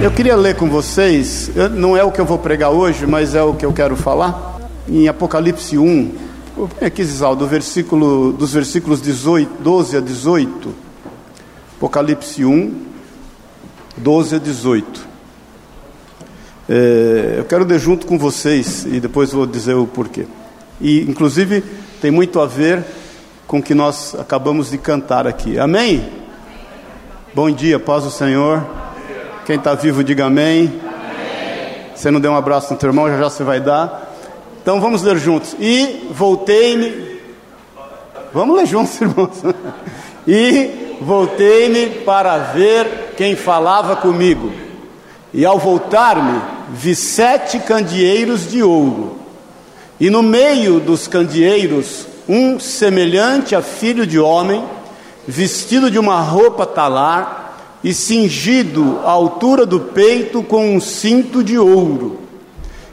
Eu queria ler com vocês, não é o que eu vou pregar hoje, mas é o que eu quero falar, em Apocalipse 1, aqui Zisaldo, do versículo, dos versículos 18, 12 a 18. Apocalipse 1, 12 a 18. É, eu quero ler junto com vocês e depois vou dizer o porquê. E, inclusive, tem muito a ver com o que nós acabamos de cantar aqui. Amém? Bom dia, paz do Senhor. Quem está vivo, diga amém. amém. Você não deu um abraço no teu irmão, já já você vai dar. Então vamos ler juntos. E voltei-me. Vamos ler juntos, irmãos. e voltei-me para ver quem falava comigo. E ao voltar-me, vi sete candeeiros de ouro. E no meio dos candeeiros, um semelhante a filho de homem, vestido de uma roupa talar e cingido à altura do peito com um cinto de ouro.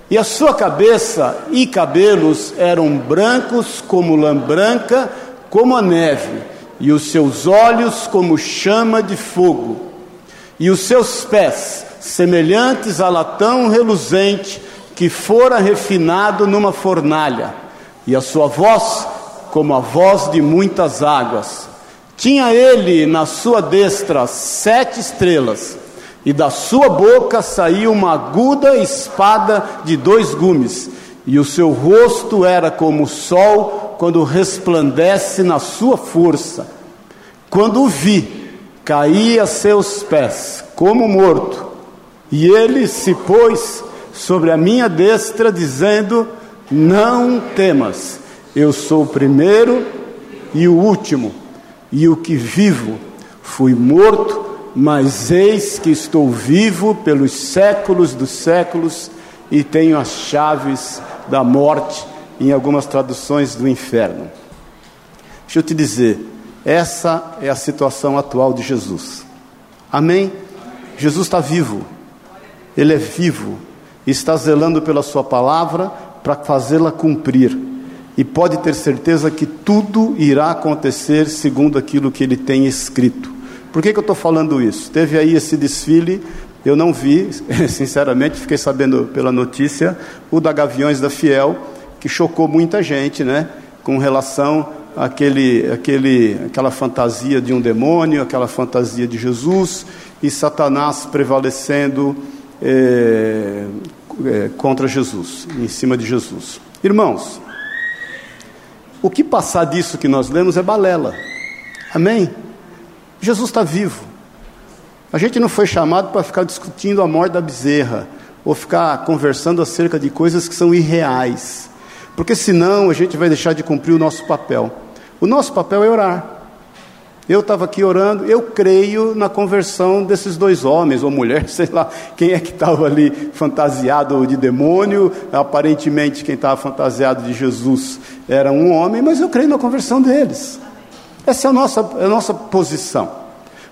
E a sua cabeça e cabelos eram brancos como lã branca, como a neve, e os seus olhos como chama de fogo, e os seus pés semelhantes a latão reluzente que fora refinado numa fornalha, e a sua voz como a voz de muitas águas. Tinha ele na sua destra sete estrelas, e da sua boca saía uma aguda espada de dois gumes, e o seu rosto era como o sol quando resplandece na sua força. Quando o vi, caí a seus pés, como morto, e ele se pôs sobre a minha destra, dizendo: Não temas, eu sou o primeiro e o último e o que vivo. Fui morto, mas eis que estou vivo pelos séculos dos séculos e tenho as chaves da morte, em algumas traduções do inferno. Deixa eu te dizer, essa é a situação atual de Jesus. Amém? Jesus está vivo, Ele é vivo, está zelando pela Sua palavra para fazê-la cumprir e pode ter certeza que tudo irá acontecer segundo aquilo que ele tem escrito. Por que, que eu estou falando isso? Teve aí esse desfile, eu não vi, sinceramente, fiquei sabendo pela notícia, o da Gaviões da Fiel, que chocou muita gente, né? Com relação àquele, àquele, àquela fantasia de um demônio, aquela fantasia de Jesus e Satanás prevalecendo é, é, contra Jesus, em cima de Jesus. Irmãos, o que passar disso que nós lemos é balela. Amém? Jesus está vivo. A gente não foi chamado para ficar discutindo a morte da bezerra ou ficar conversando acerca de coisas que são irreais, porque senão a gente vai deixar de cumprir o nosso papel. O nosso papel é orar. Eu estava aqui orando, eu creio na conversão desses dois homens ou mulheres, sei lá quem é que estava ali fantasiado de demônio, aparentemente quem estava fantasiado de Jesus era um homem, mas eu creio na conversão deles. Essa é a nossa, é a nossa posição.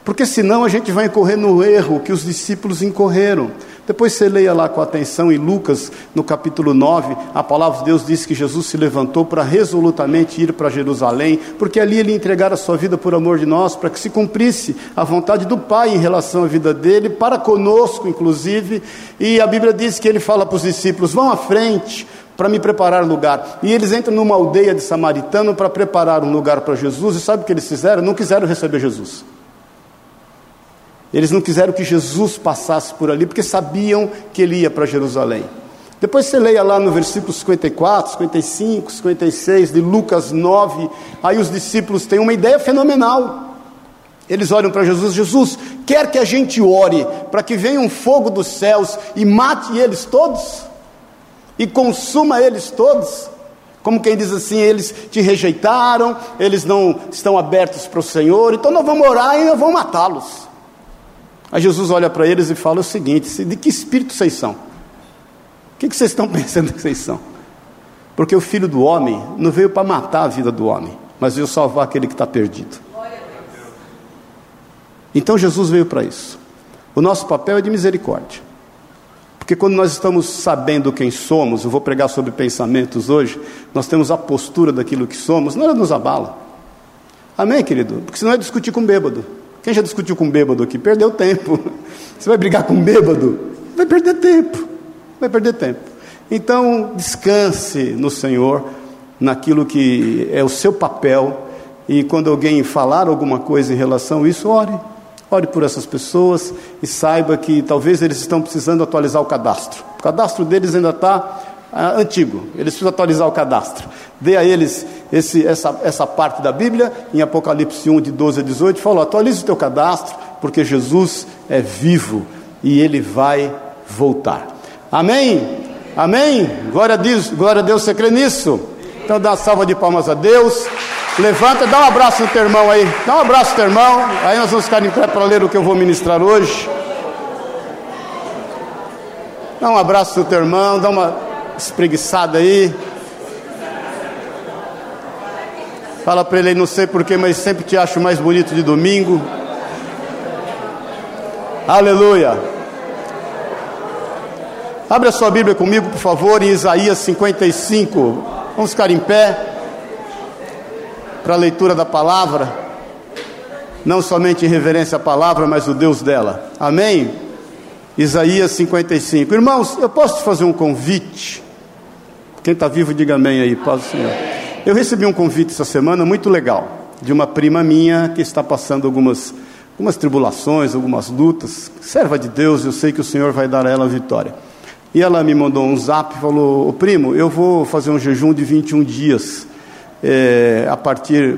Porque senão a gente vai incorrer no erro que os discípulos incorreram. Depois você leia lá com atenção em Lucas, no capítulo 9, a palavra de Deus diz que Jesus se levantou para resolutamente ir para Jerusalém, porque ali ele entregara a sua vida por amor de nós, para que se cumprisse a vontade do Pai em relação à vida dele, para conosco, inclusive. E a Bíblia diz que ele fala para os discípulos: vão à frente, para me preparar lugar. E eles entram numa aldeia de samaritano para preparar um lugar para Jesus, e sabe o que eles fizeram? Não quiseram receber Jesus. Eles não quiseram que Jesus passasse por ali, porque sabiam que ele ia para Jerusalém. Depois você leia lá no versículo 54, 55, 56 de Lucas 9, aí os discípulos têm uma ideia fenomenal. Eles olham para Jesus, Jesus, quer que a gente ore para que venha um fogo dos céus e mate eles todos? E consuma eles todos? Como quem diz assim, eles te rejeitaram, eles não estão abertos para o Senhor, então nós vamos orar e nós vamos matá-los. Aí Jesus olha para eles e fala o seguinte: de que espírito vocês são? O que, vocês estão pensando que vocês são? Porque o filho do homem não veio para matar a vida do homem, mas veio salvar aquele que está perdido. Então Jesus veio para isso. O nosso papel é de misericórdia. Porque quando nós estamos sabendo quem somos, eu vou pregar sobre pensamentos hoje, nós temos a postura daquilo que somos, nada nos abala. Amém, querido? Porque senão é discutir com bêbado. Quem já discutiu com um bêbado aqui? Perdeu tempo. Você vai brigar com um bêbado? Vai perder tempo. Vai perder tempo. Então, descanse no Senhor, naquilo que é o seu papel, e quando alguém falar alguma coisa em relação a isso, ore. Ore por essas pessoas e saiba que talvez eles estão precisando atualizar o cadastro. O cadastro deles ainda está ah, antigo, eles precisam atualizar o cadastro. Dê a eles esse, essa, essa parte da Bíblia, em Apocalipse 1, de 12 a 18, falou: atualize o teu cadastro, porque Jesus é vivo e ele vai voltar. Amém? Amém? Glória a Deus, glória a Deus, você crê nisso? Então dá uma salva de palmas a Deus. Levanta, dá um abraço no teu irmão aí. Dá um abraço no teu irmão. Aí nós vamos ficar em pé para ler o que eu vou ministrar hoje. Dá um abraço no teu irmão, dá uma espreguiçada aí. Fala para ele, não sei porquê, mas sempre te acho mais bonito de domingo. Aleluia. Abre a sua Bíblia comigo, por favor, em Isaías 55. Vamos ficar em pé para a leitura da palavra. Não somente em reverência à palavra, mas o Deus dela. Amém? Isaías 55. Irmãos, eu posso te fazer um convite? Quem está vivo, diga amém aí, paz do Senhor. Eu recebi um convite essa semana muito legal, de uma prima minha que está passando algumas, algumas tribulações, algumas lutas. Serva de Deus, eu sei que o Senhor vai dar a ela vitória. E ela me mandou um zap e falou: Ô primo, eu vou fazer um jejum de 21 dias é, a partir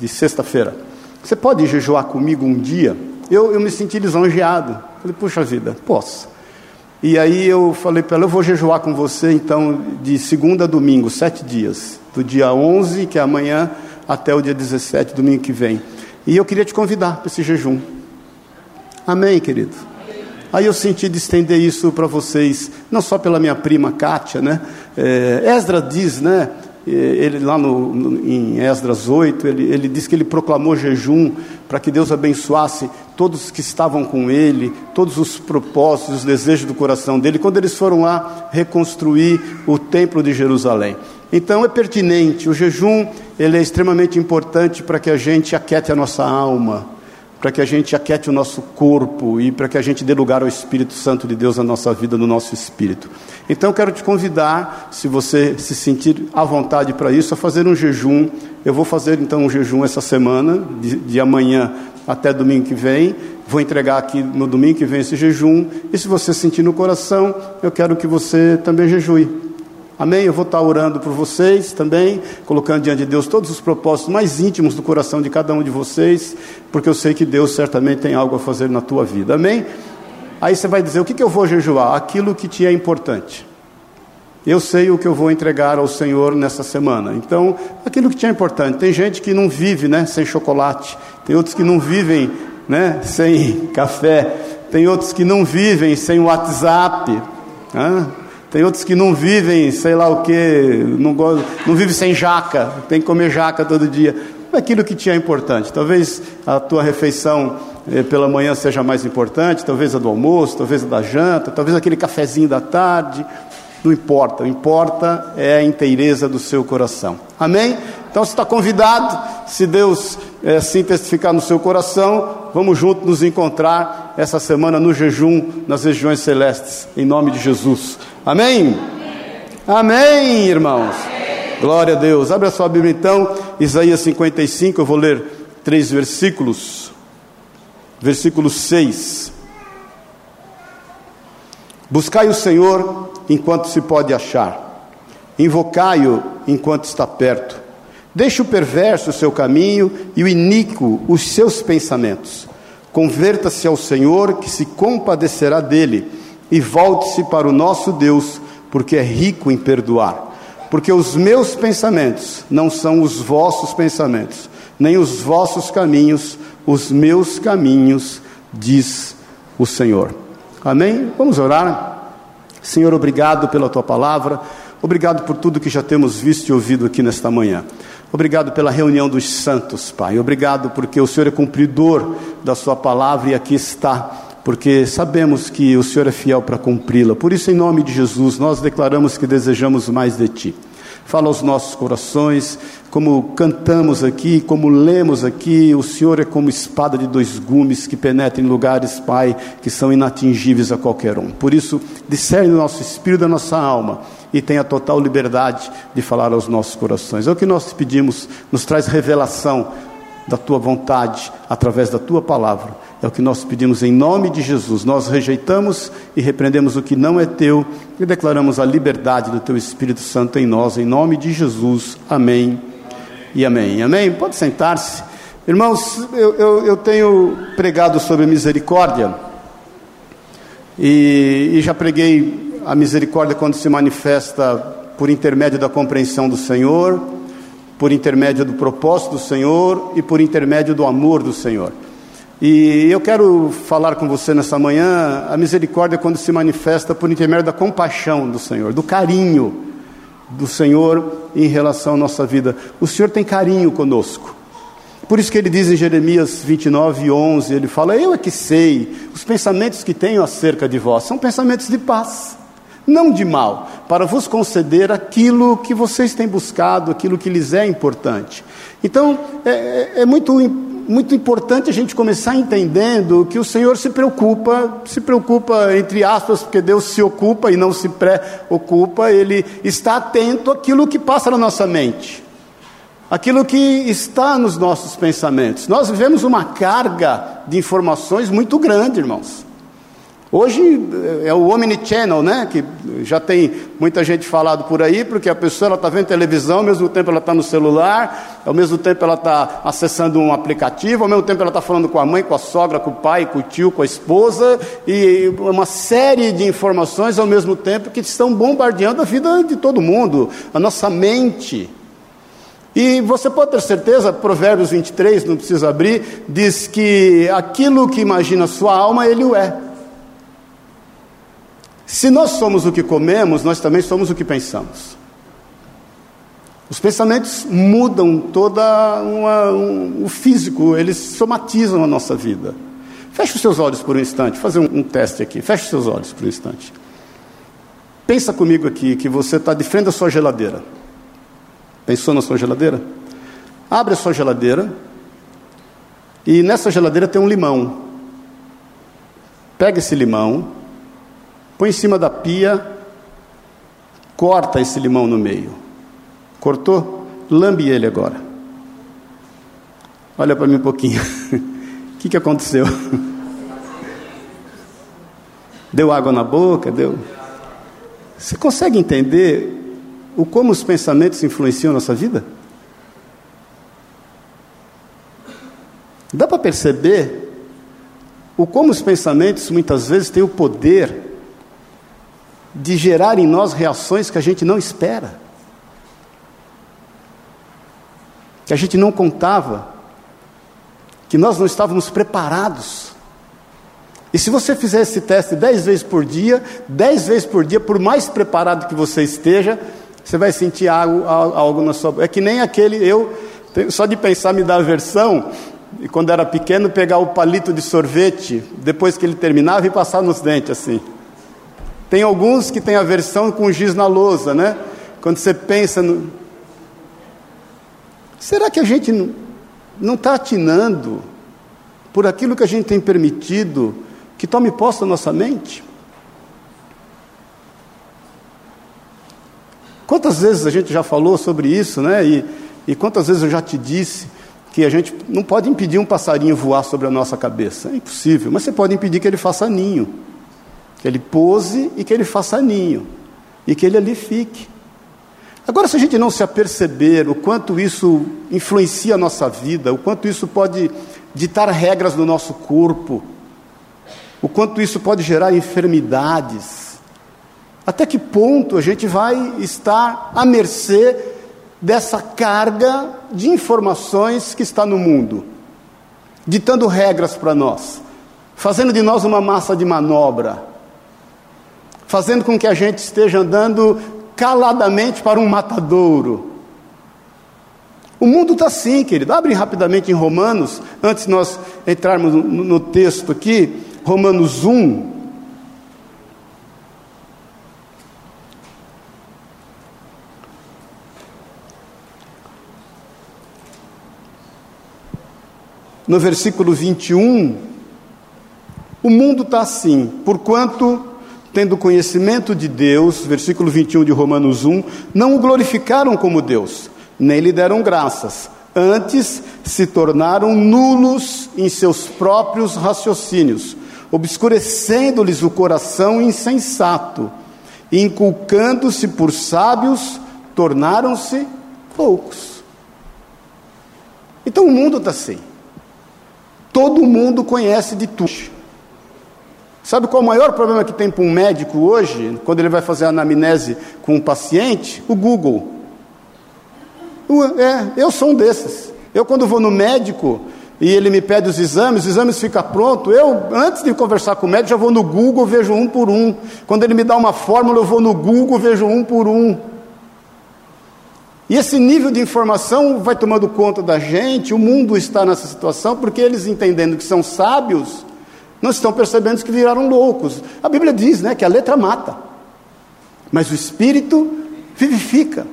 de sexta-feira. Você pode jejuar comigo um dia? Eu, eu me senti lisonjeado. Falei, puxa vida, posso. E aí eu falei para ela, eu vou jejuar com você então de segunda a domingo, sete dias. Do dia 11, que é amanhã, até o dia 17, domingo que vem. E eu queria te convidar para esse jejum. Amém, querido? Aí eu senti de estender isso para vocês, não só pela minha prima Kátia, né? É, Esdra diz, né? ele lá no, no, em Esdras 8, ele, ele diz que ele proclamou jejum para que Deus abençoasse todos que estavam com ele, todos os propósitos, os desejos do coração dele, quando eles foram lá reconstruir o templo de Jerusalém. Então é pertinente, o jejum ele é extremamente importante para que a gente aquete a nossa alma, para que a gente aquete o nosso corpo e para que a gente dê lugar ao Espírito Santo de Deus na nossa vida, no nosso espírito. Então eu quero te convidar, se você se sentir à vontade para isso, a fazer um jejum. Eu vou fazer então um jejum essa semana, de, de amanhã até domingo que vem. Vou entregar aqui no domingo que vem esse jejum. E se você sentir no coração, eu quero que você também jejue. Amém? Eu vou estar orando por vocês também, colocando diante de Deus todos os propósitos mais íntimos do coração de cada um de vocês, porque eu sei que Deus certamente tem algo a fazer na tua vida. Amém? Aí você vai dizer: o que, que eu vou jejuar? Aquilo que te é importante. Eu sei o que eu vou entregar ao Senhor nessa semana. Então, aquilo que te é importante. Tem gente que não vive né, sem chocolate, tem outros que não vivem né, sem café, tem outros que não vivem sem WhatsApp. Né? Tem outros que não vivem, sei lá o que, não, não vivem sem jaca, tem que comer jaca todo dia. Aquilo que te é importante. Talvez a tua refeição pela manhã seja mais importante, talvez a do almoço, talvez a da janta, talvez aquele cafezinho da tarde. Não importa, o importa é a inteireza do seu coração. Amém? Então você está convidado, se Deus é, assim testificar no seu coração, vamos juntos nos encontrar essa semana no jejum nas regiões celestes, em nome de Jesus. Amém? Amém, Amém irmãos? Amém. Glória a Deus. Abre a sua Bíblia então, Isaías 55, eu vou ler três versículos. Versículo 6. Buscai o Senhor enquanto se pode achar, invocai-o enquanto está perto. Deixe o perverso o seu caminho e o iníquo os seus pensamentos. Converta-se ao Senhor, que se compadecerá dele e volte-se para o nosso Deus, porque é rico em perdoar. Porque os meus pensamentos não são os vossos pensamentos, nem os vossos caminhos, os meus caminhos, diz o Senhor. Amém? Vamos orar. Senhor, obrigado pela tua palavra, obrigado por tudo que já temos visto e ouvido aqui nesta manhã. Obrigado pela reunião dos santos, Pai. Obrigado porque o Senhor é cumpridor da Sua palavra e aqui está porque sabemos que o Senhor é fiel para cumpri-la. Por isso, em nome de Jesus, nós declaramos que desejamos mais de Ti. Fala aos nossos corações, como cantamos aqui, como lemos aqui, o Senhor é como espada de dois gumes que penetra em lugares, Pai, que são inatingíveis a qualquer um. Por isso, discerne o nosso espírito da nossa alma e tenha total liberdade de falar aos nossos corações. É o que nós te pedimos, nos traz revelação da tua vontade através da tua palavra. É o que nós pedimos em nome de Jesus. Nós rejeitamos e repreendemos o que não é teu e declaramos a liberdade do teu Espírito Santo em nós, em nome de Jesus. Amém e amém. Amém? Pode sentar-se. Irmãos, eu, eu, eu, tenho pregado sobre misericórdia e, e já preguei a misericórdia quando se manifesta por intermédio da compreensão do Senhor, por intermédio do propósito do Senhor e por intermédio do amor do Senhor. E eu quero falar com você nessa manhã a misericórdia quando se manifesta por intermédio da compaixão do Senhor, do carinho do Senhor em relação à nossa vida. O Senhor tem carinho conosco. Por isso que ele diz em Jeremias 29, 11, ele fala, eu é que sei, os pensamentos que tenho acerca de vós são pensamentos de paz, não de mal, para vos conceder aquilo que vocês têm buscado, aquilo que lhes é importante. Então, é, é, é muito muito importante a gente começar entendendo que o Senhor se preocupa, se preocupa entre aspas, porque Deus se ocupa e não se preocupa, Ele está atento àquilo que passa na nossa mente, aquilo que está nos nossos pensamentos. Nós vivemos uma carga de informações muito grande, irmãos. Hoje é o Omnichannel, né? Que já tem muita gente falado por aí, porque a pessoa está vendo televisão, ao mesmo tempo ela está no celular, ao mesmo tempo ela está acessando um aplicativo, ao mesmo tempo ela está falando com a mãe, com a sogra, com o pai, com o tio, com a esposa, e uma série de informações ao mesmo tempo que estão bombardeando a vida de todo mundo, a nossa mente. E você pode ter certeza, Provérbios 23, não precisa abrir, diz que aquilo que imagina sua alma, ele o é. Se nós somos o que comemos, nós também somos o que pensamos. Os pensamentos mudam toda uma, um, o físico, eles somatizam a nossa vida. Feche os seus olhos por um instante, fazer um, um teste aqui. Feche os seus olhos por um instante. Pensa comigo aqui que você está de frente à sua geladeira. Pensou na sua geladeira? Abre a sua geladeira e nessa geladeira tem um limão. Pega esse limão, põe em cima da pia, corta esse limão no meio. Cortou? Lambe ele agora. Olha para mim um pouquinho. O que, que aconteceu? Deu água na boca? Deu. Você consegue entender o como os pensamentos influenciam a nossa vida? Dá para perceber o como os pensamentos muitas vezes têm o poder de gerar em nós reações que a gente não espera, que a gente não contava, que nós não estávamos preparados. E se você fizer esse teste dez vezes por dia, dez vezes por dia, por mais preparado que você esteja, você vai sentir algo, algo na sua. É que nem aquele eu, só de pensar me dá aversão. E quando era pequeno, pegar o palito de sorvete, depois que ele terminava, e passar nos dentes assim. Tem alguns que têm aversão com giz na lousa, né? Quando você pensa no. Será que a gente não está atinando por aquilo que a gente tem permitido que tome posse da nossa mente? Quantas vezes a gente já falou sobre isso, né? E, e quantas vezes eu já te disse que a gente não pode impedir um passarinho voar sobre a nossa cabeça? É impossível, mas você pode impedir que ele faça ninho que ele pouse e que ele faça ninho, e que ele ali fique. Agora, se a gente não se aperceber o quanto isso influencia a nossa vida, o quanto isso pode ditar regras no nosso corpo, o quanto isso pode gerar enfermidades, até que ponto a gente vai estar à mercê dessa carga de informações que está no mundo, ditando regras para nós, fazendo de nós uma massa de manobra fazendo com que a gente esteja andando caladamente para um matadouro. O mundo está assim, querido. Abre rapidamente em Romanos, antes de nós entrarmos no texto aqui, Romanos 1. No versículo 21, o mundo está assim, porquanto tendo conhecimento de Deus, versículo 21 de Romanos 1, não o glorificaram como Deus, nem lhe deram graças, antes se tornaram nulos em seus próprios raciocínios, obscurecendo-lhes o coração insensato, e inculcando-se por sábios, tornaram-se loucos. Então o mundo está assim. Todo mundo conhece de tudo. Sabe qual é o maior problema que tem para um médico hoje, quando ele vai fazer a anamnese com um paciente? O Google. É, eu sou um desses. Eu, quando vou no médico e ele me pede os exames, os exames ficam prontos, eu, antes de conversar com o médico, já vou no Google, vejo um por um. Quando ele me dá uma fórmula, eu vou no Google, vejo um por um. E esse nível de informação vai tomando conta da gente, o mundo está nessa situação, porque eles entendendo que são sábios, não estão percebendo que viraram loucos. A Bíblia diz né, que a letra mata, mas o espírito vivifica.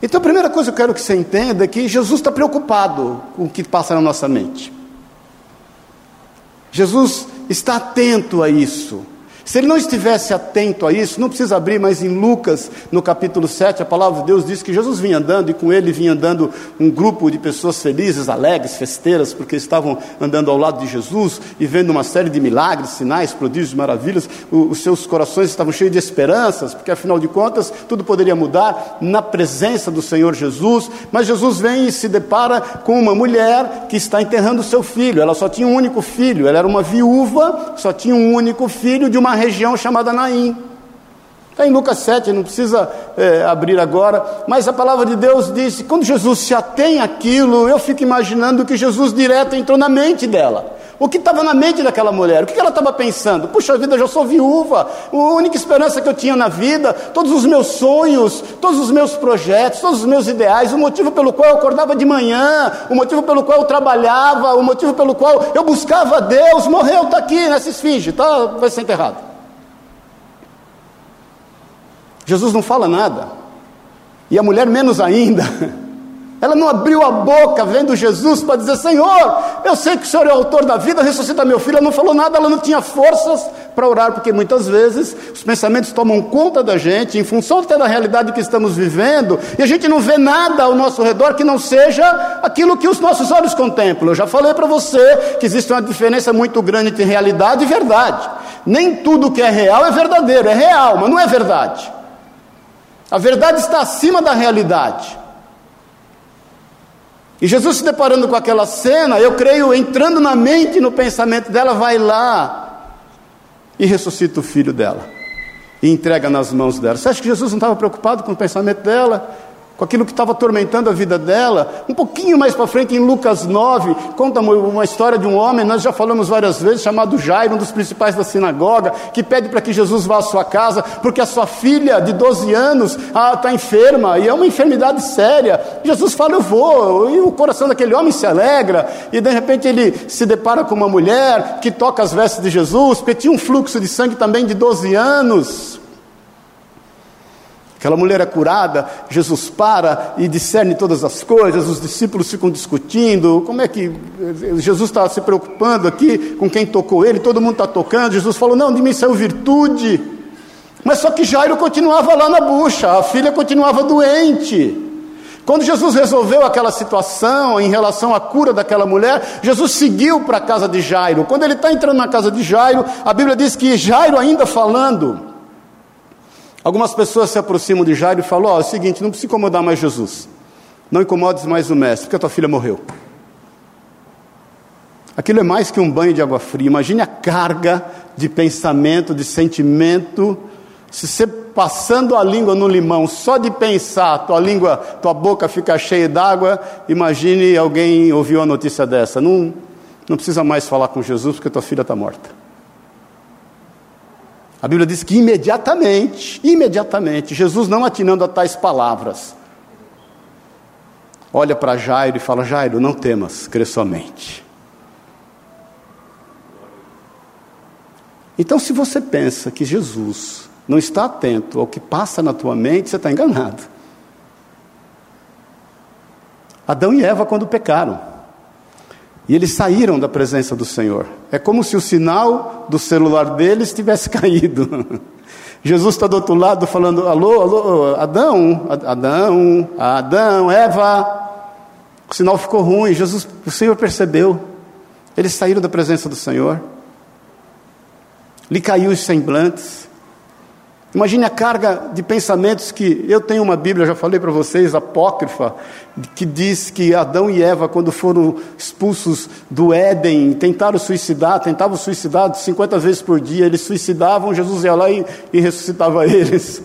Então a primeira coisa que eu quero que você entenda é que Jesus está preocupado com o que passa na nossa mente. Jesus está atento a isso. Se ele não estivesse atento a isso, não precisa abrir, mas em Lucas, no capítulo 7, a palavra de Deus diz que Jesus vinha andando e com ele vinha andando um grupo de pessoas felizes, alegres, festeiras, porque estavam andando ao lado de Jesus e vendo uma série de milagres, sinais, prodígios, maravilhas. os seus corações estavam cheios de esperanças, porque afinal de contas tudo poderia mudar na presença do Senhor Jesus. Mas Jesus vem e se depara com uma mulher que está enterrando seu filho. Ela só tinha um único filho, ela era uma viúva, só tinha um único filho de uma região chamada Naim. Está em Lucas 7, não precisa é, abrir agora, mas a palavra de Deus disse: quando Jesus se atém àquilo, eu fico imaginando que Jesus direto entrou na mente dela. O que estava na mente daquela mulher? O que ela estava pensando? Puxa vida, eu já sou viúva, a única esperança que eu tinha na vida, todos os meus sonhos, todos os meus projetos, todos os meus ideais, o motivo pelo qual eu acordava de manhã, o motivo pelo qual eu trabalhava, o motivo pelo qual eu buscava Deus, morreu, está aqui nessa esfinge, tá, vai ser enterrado. Jesus não fala nada. E a mulher menos ainda. Ela não abriu a boca vendo Jesus para dizer: Senhor, eu sei que o Senhor é o autor da vida, ressuscita meu filho. Ela não falou nada, ela não tinha forças para orar, porque muitas vezes os pensamentos tomam conta da gente, em função até da realidade que estamos vivendo, e a gente não vê nada ao nosso redor que não seja aquilo que os nossos olhos contemplam. Eu já falei para você que existe uma diferença muito grande entre realidade e verdade. Nem tudo que é real é verdadeiro, é real, mas não é verdade. A verdade está acima da realidade. E Jesus se deparando com aquela cena, eu creio, entrando na mente no pensamento dela, vai lá e ressuscita o filho dela e entrega nas mãos dela. Você acha que Jesus não estava preocupado com o pensamento dela? Com aquilo que estava atormentando a vida dela. Um pouquinho mais para frente, em Lucas 9, conta uma história de um homem, nós já falamos várias vezes, chamado Jairo, um dos principais da sinagoga, que pede para que Jesus vá à sua casa, porque a sua filha de 12 anos está enferma, e é uma enfermidade séria. Jesus fala, eu vou, e o coração daquele homem se alegra, e de repente ele se depara com uma mulher que toca as vestes de Jesus, porque tinha um fluxo de sangue também de 12 anos. Aquela mulher é curada, Jesus para e discerne todas as coisas, os discípulos ficam discutindo, como é que Jesus está se preocupando aqui com quem tocou ele, todo mundo está tocando, Jesus falou, não, de mim saiu virtude, mas só que Jairo continuava lá na bucha, a filha continuava doente, quando Jesus resolveu aquela situação em relação à cura daquela mulher, Jesus seguiu para a casa de Jairo, quando ele está entrando na casa de Jairo, a Bíblia diz que Jairo ainda falando, Algumas pessoas se aproximam de Jairo e falam: Ó, oh, é o seguinte, não precisa incomodar mais Jesus. Não incomodes mais o mestre, porque a tua filha morreu. Aquilo é mais que um banho de água fria. Imagine a carga de pensamento, de sentimento. Se você passando a língua no limão, só de pensar, tua língua, tua boca fica cheia d'água, imagine alguém ouviu a notícia dessa. Não, não precisa mais falar com Jesus porque tua filha está morta. A Bíblia diz que imediatamente, imediatamente, Jesus não atinando a tais palavras, olha para Jairo e fala: Jairo, não temas, crê somente. Então, se você pensa que Jesus não está atento ao que passa na tua mente, você está enganado. Adão e Eva, quando pecaram, E eles saíram da presença do Senhor. É como se o sinal do celular deles tivesse caído. Jesus está do outro lado falando: alô, alô, Adão, Adão, Adão, Eva. O sinal ficou ruim. Jesus, o Senhor percebeu. Eles saíram da presença do Senhor. Lhe caiu os semblantes. Imagine a carga de pensamentos que eu tenho uma Bíblia, já falei para vocês, apócrifa, que diz que Adão e Eva, quando foram expulsos do Éden, tentaram suicidar, tentavam suicidar 50 vezes por dia, eles suicidavam, Jesus ia lá e, e ressuscitava eles.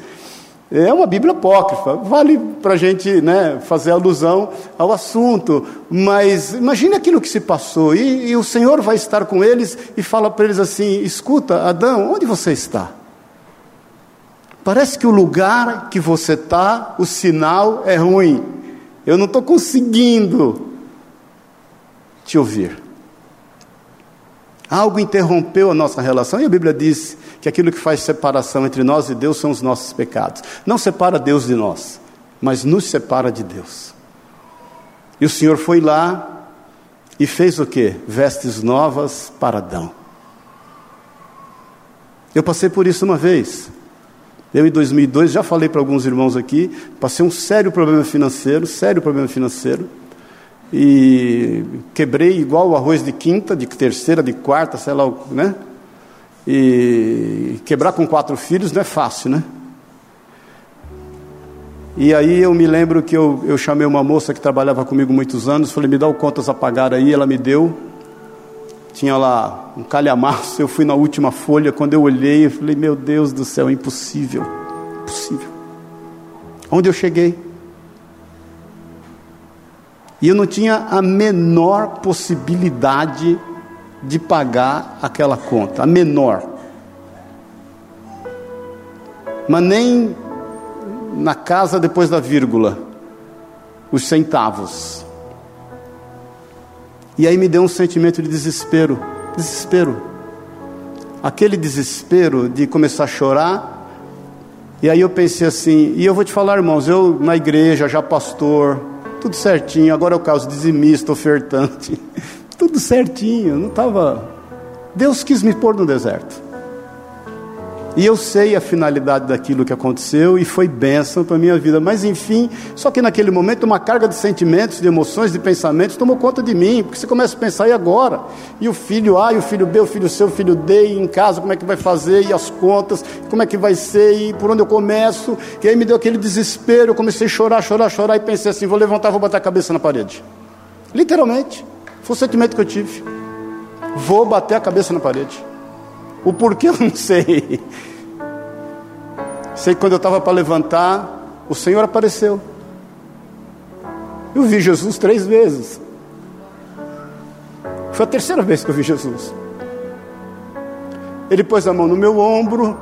É uma Bíblia apócrifa, vale para a gente né, fazer alusão ao assunto, mas imagine aquilo que se passou, e, e o Senhor vai estar com eles e fala para eles assim: escuta, Adão, onde você está? Parece que o lugar que você está, o sinal é ruim. Eu não estou conseguindo te ouvir. Algo interrompeu a nossa relação e a Bíblia diz que aquilo que faz separação entre nós e Deus são os nossos pecados. Não separa Deus de nós, mas nos separa de Deus. E o Senhor foi lá e fez o que? Vestes novas para Adão. Eu passei por isso uma vez. Eu, em 2002, já falei para alguns irmãos aqui, passei um sério problema financeiro, sério problema financeiro, e quebrei igual o arroz de quinta, de terceira, de quarta, sei lá, né? E quebrar com quatro filhos não é fácil, né? E aí eu me lembro que eu, eu chamei uma moça que trabalhava comigo muitos anos, falei, me dá o contas a pagar aí, ela me deu. Tinha lá um calhamaço, eu fui na última folha, quando eu olhei, eu falei, meu Deus do céu, é impossível, impossível. Onde eu cheguei? E eu não tinha a menor possibilidade de pagar aquela conta, a menor. Mas nem na casa depois da vírgula, os centavos. E aí me deu um sentimento de desespero, desespero. Aquele desespero de começar a chorar. E aí eu pensei assim, e eu vou te falar, irmãos, eu na igreja, já pastor, tudo certinho, agora é o caso dizimista, ofertante, tudo certinho, não estava. Deus quis me pôr no deserto. E eu sei a finalidade daquilo que aconteceu e foi bênção para a minha vida. Mas enfim, só que naquele momento uma carga de sentimentos, de emoções, de pensamentos tomou conta de mim, porque você começa a pensar, e agora? E o filho A, e o filho B, o filho C, o filho D, e em casa como é que vai fazer, e as contas, como é que vai ser, e por onde eu começo? E aí me deu aquele desespero, eu comecei a chorar, chorar, chorar, e pensei assim: vou levantar, vou botar a cabeça na parede. Literalmente, foi o sentimento que eu tive. Vou bater a cabeça na parede. O porquê eu não sei. Sei que quando eu estava para levantar, o Senhor apareceu. Eu vi Jesus três vezes. Foi a terceira vez que eu vi Jesus. Ele pôs a mão no meu ombro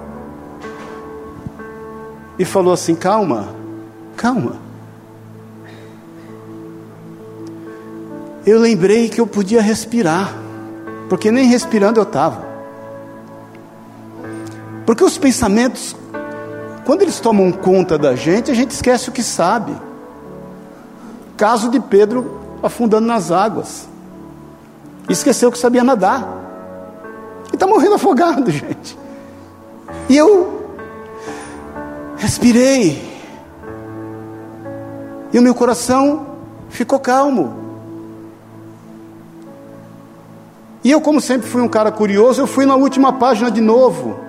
e falou assim: Calma, calma. Eu lembrei que eu podia respirar, porque nem respirando eu estava. Porque os pensamentos, quando eles tomam conta da gente, a gente esquece o que sabe. Caso de Pedro afundando nas águas. Esqueceu que sabia nadar. E está morrendo afogado, gente. E eu respirei. E o meu coração ficou calmo. E eu, como sempre fui um cara curioso, eu fui na última página de novo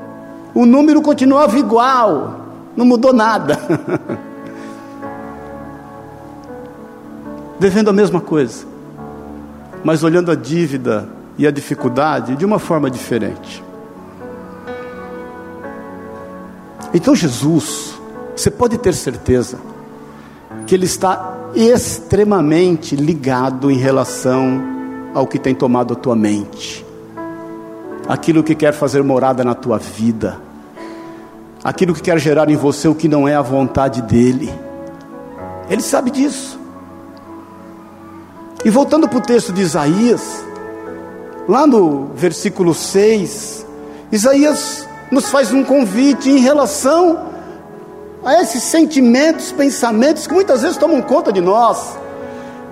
o número continuava igual, não mudou nada. Devendo a mesma coisa, mas olhando a dívida e a dificuldade de uma forma diferente. Então, Jesus, você pode ter certeza que Ele está extremamente ligado em relação ao que tem tomado a tua mente aquilo que quer fazer morada na tua vida, aquilo que quer gerar em você o que não é a vontade dEle. Ele sabe disso. E voltando para o texto de Isaías, lá no versículo 6, Isaías nos faz um convite em relação a esses sentimentos, pensamentos que muitas vezes tomam conta de nós,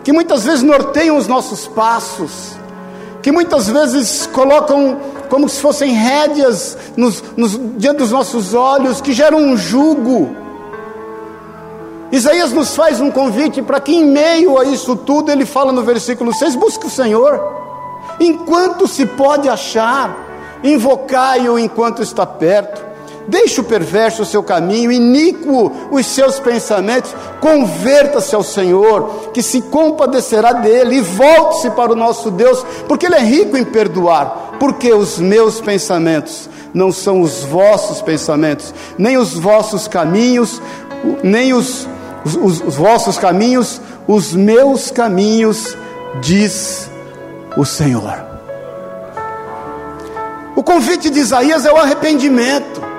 que muitas vezes norteiam os nossos passos, que muitas vezes colocam como se fossem rédeas nos, nos, diante dos nossos olhos, que geram um jugo. Isaías nos faz um convite para que, em meio a isso tudo, ele fala no versículo 6: busque o Senhor, enquanto se pode achar, invocai-o enquanto está perto. Deixe o perverso o seu caminho, iníquo os seus pensamentos, converta-se ao Senhor, que se compadecerá dele, e volte-se para o nosso Deus, porque Ele é rico em perdoar, porque os meus pensamentos não são os vossos pensamentos, nem os vossos caminhos, nem os, os, os vossos caminhos, os meus caminhos, diz o Senhor. O convite de Isaías é o arrependimento.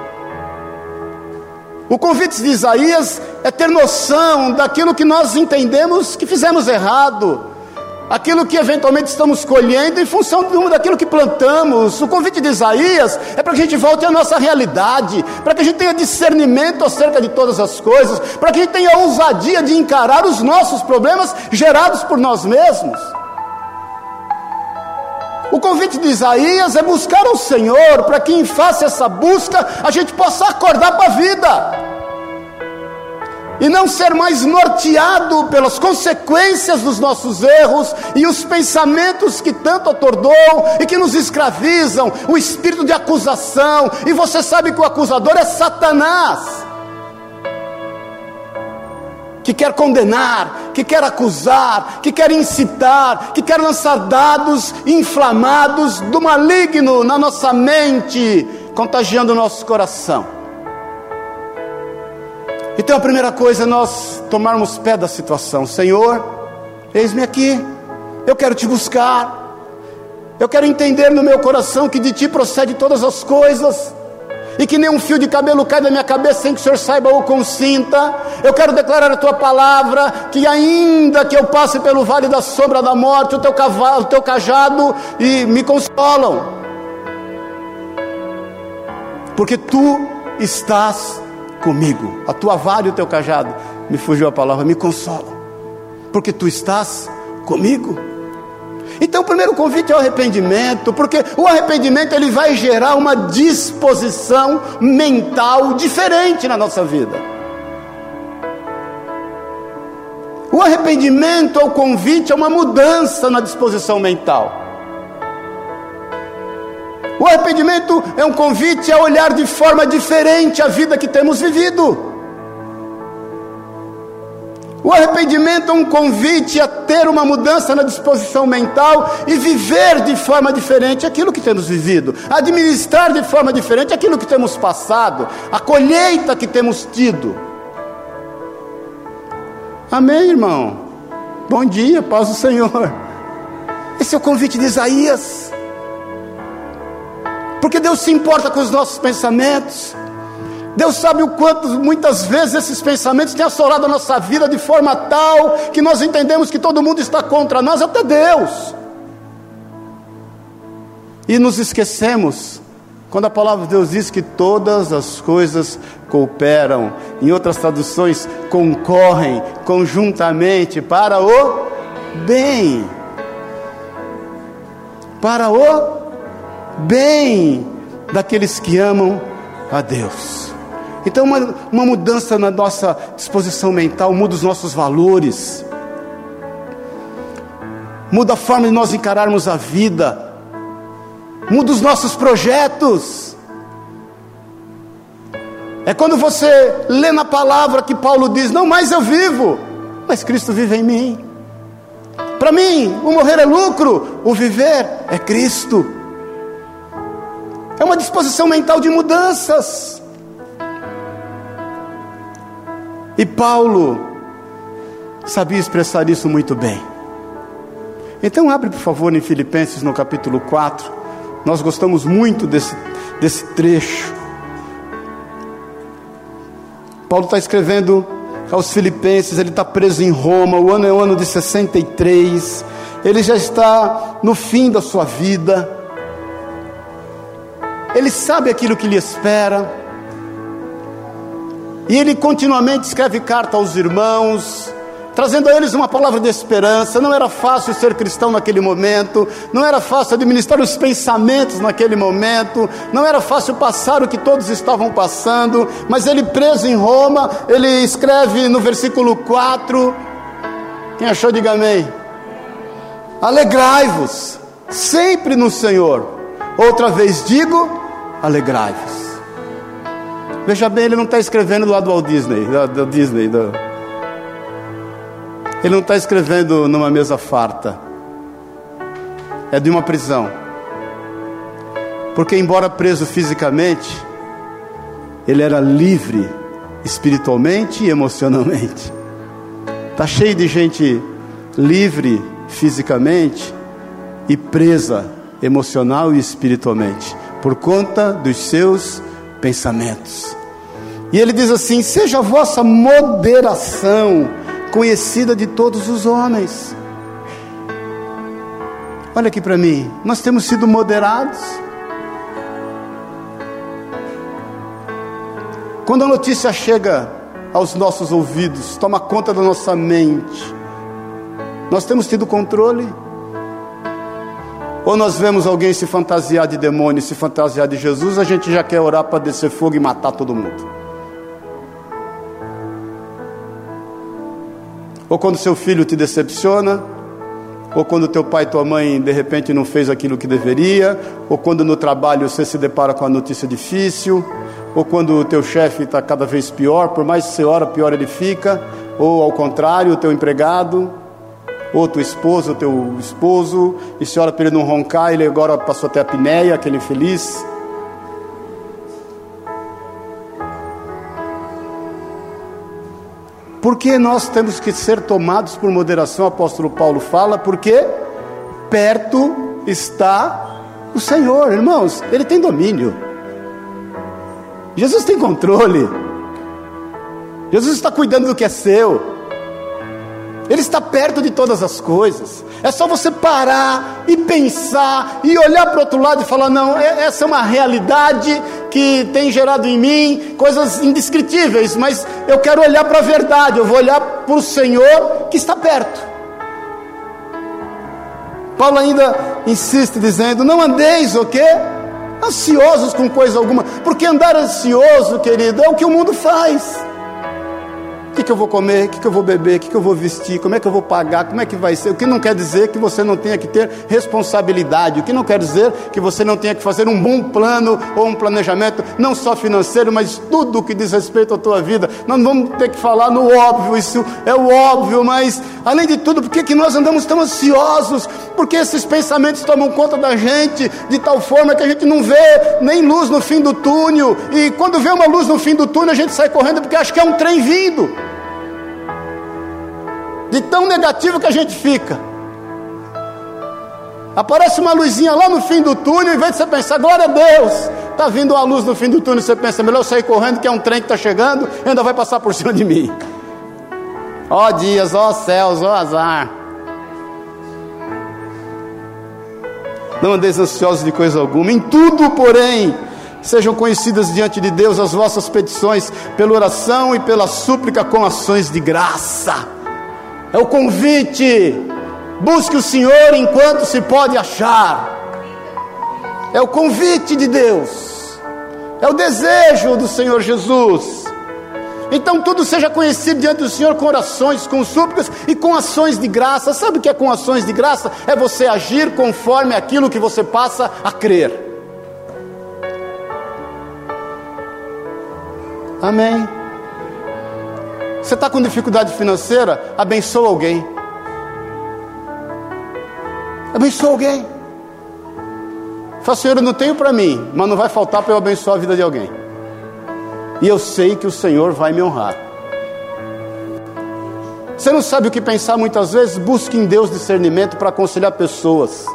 O convite de Isaías é ter noção daquilo que nós entendemos que fizemos errado, aquilo que eventualmente estamos colhendo em função daquilo que plantamos. O convite de Isaías é para que a gente volte à nossa realidade, para que a gente tenha discernimento acerca de todas as coisas, para que a gente tenha ousadia de encarar os nossos problemas gerados por nós mesmos. O convite de Isaías é buscar o Senhor, para que em face essa busca a gente possa acordar para a vida. E não ser mais norteado pelas consequências dos nossos erros e os pensamentos que tanto atordoam e que nos escravizam, o espírito de acusação, e você sabe que o acusador é Satanás que quer condenar, que quer acusar, que quer incitar, que quer lançar dados inflamados do maligno na nossa mente, contagiando o nosso coração. Então a primeira coisa é nós tomarmos pé da situação. Senhor, eis-me aqui, eu quero te buscar, eu quero entender no meu coração que de ti procede todas as coisas e que nenhum fio de cabelo cai da minha cabeça sem que o Senhor saiba ou consinta. Eu quero declarar a tua palavra, que ainda que eu passe pelo vale da sombra da morte, o teu, cavalo, o teu cajado e me consolam. Porque tu estás comigo. A tua vara e o teu cajado, me fugiu a palavra, me consolam. Porque tu estás comigo. Então, o primeiro convite é o arrependimento, porque o arrependimento ele vai gerar uma disposição mental diferente na nossa vida. O arrependimento é o convite a uma mudança na disposição mental. O arrependimento é um convite a olhar de forma diferente a vida que temos vivido. O arrependimento é um convite a ter uma mudança na disposição mental e viver de forma diferente aquilo que temos vivido, administrar de forma diferente aquilo que temos passado, a colheita que temos tido. Amém, irmão? Bom dia, paz do Senhor. Esse é o convite de Isaías. Porque Deus se importa com os nossos pensamentos. Deus sabe o quanto muitas vezes esses pensamentos têm assolado a nossa vida de forma tal que nós entendemos que todo mundo está contra nós, até Deus. E nos esquecemos quando a palavra de Deus diz que todas as coisas cooperam, em outras traduções, concorrem conjuntamente para o bem. Para o bem daqueles que amam a Deus. Então, uma, uma mudança na nossa disposição mental muda os nossos valores, muda a forma de nós encararmos a vida, muda os nossos projetos. É quando você lê na palavra que Paulo diz: Não mais eu vivo, mas Cristo vive em mim. Para mim, o morrer é lucro, o viver é Cristo. É uma disposição mental de mudanças. E Paulo sabia expressar isso muito bem. Então, abre por favor em Filipenses no capítulo 4. Nós gostamos muito desse, desse trecho. Paulo está escrevendo aos Filipenses, ele está preso em Roma, o ano é o ano de 63, ele já está no fim da sua vida, ele sabe aquilo que lhe espera, e ele continuamente escreve carta aos irmãos, trazendo a eles uma palavra de esperança. Não era fácil ser cristão naquele momento, não era fácil administrar os pensamentos naquele momento, não era fácil passar o que todos estavam passando, mas ele preso em Roma, ele escreve no versículo 4. Quem achou, diga amém. Alegrai-vos sempre no Senhor. Outra vez digo, alegrai-vos. Veja bem, ele não está escrevendo lá do Walt Disney, da, Disney, ele não está escrevendo numa mesa farta, é de uma prisão. Porque, embora preso fisicamente, ele era livre espiritualmente e emocionalmente. Está cheio de gente livre fisicamente e presa emocional e espiritualmente, por conta dos seus pensamentos. E ele diz assim: seja a vossa moderação conhecida de todos os homens. Olha aqui para mim, nós temos sido moderados. Quando a notícia chega aos nossos ouvidos, toma conta da nossa mente, nós temos tido controle? Ou nós vemos alguém se fantasiar de demônio, se fantasiar de Jesus, a gente já quer orar para descer fogo e matar todo mundo? ou quando seu filho te decepciona, ou quando teu pai e tua mãe de repente não fez aquilo que deveria, ou quando no trabalho você se depara com a notícia difícil, ou quando o teu chefe está cada vez pior, por mais que você ora, pior ele fica, ou ao contrário, o teu empregado, ou tua esposa, o teu esposo, e se ora para ele não roncar, ele agora passou até a apneia, aquele infeliz. Por que nós temos que ser tomados por moderação? O apóstolo Paulo fala, porque perto está o Senhor, irmãos, Ele tem domínio. Jesus tem controle. Jesus está cuidando do que é seu. Ele está perto de todas as coisas. É só você parar e pensar e olhar para o outro lado e falar: não, essa é uma realidade que tem gerado em mim coisas indescritíveis, mas eu quero olhar para a verdade, eu vou olhar para o Senhor que está perto. Paulo ainda insiste dizendo: não andeis o quê? Ansiosos com coisa alguma, porque andar ansioso, querido, é o que o mundo faz. O que, que eu vou comer? O que, que eu vou beber? O que, que eu vou vestir? Como é que eu vou pagar? Como é que vai ser? O que não quer dizer que você não tenha que ter responsabilidade. O que não quer dizer que você não tenha que fazer um bom plano ou um planejamento, não só financeiro, mas tudo o que diz respeito à tua vida. Nós não vamos ter que falar no óbvio, isso é o óbvio, mas além de tudo, por que, que nós andamos tão ansiosos? Porque esses pensamentos tomam conta da gente de tal forma que a gente não vê nem luz no fim do túnel. E quando vê uma luz no fim do túnel, a gente sai correndo porque acha que é um trem vindo de tão negativo que a gente fica. Aparece uma luzinha lá no fim do túnel, em vez de você pensar, glória a Deus, está vindo uma luz no fim do túnel, você pensa, melhor eu sair correndo, que é um trem que está chegando, ainda vai passar por cima de mim. Ó dias, ó céus, ó azar. Não andeis ansiosos de coisa alguma, em tudo, porém, sejam conhecidas diante de Deus as vossas petições, pela oração e pela súplica com ações de graça é o convite. Busque o Senhor enquanto se pode achar. É o convite de Deus. É o desejo do Senhor Jesus. Então tudo seja conhecido diante do Senhor com orações, com súplicas e com ações de graça. Sabe o que é com ações de graça? É você agir conforme aquilo que você passa a crer. Amém. Você está com dificuldade financeira? Abençoa alguém. Abençoa alguém. Fala, Senhor, eu não tenho para mim, mas não vai faltar para eu abençoar a vida de alguém. E eu sei que o Senhor vai me honrar. Você não sabe o que pensar muitas vezes? Busque em Deus discernimento para aconselhar pessoas.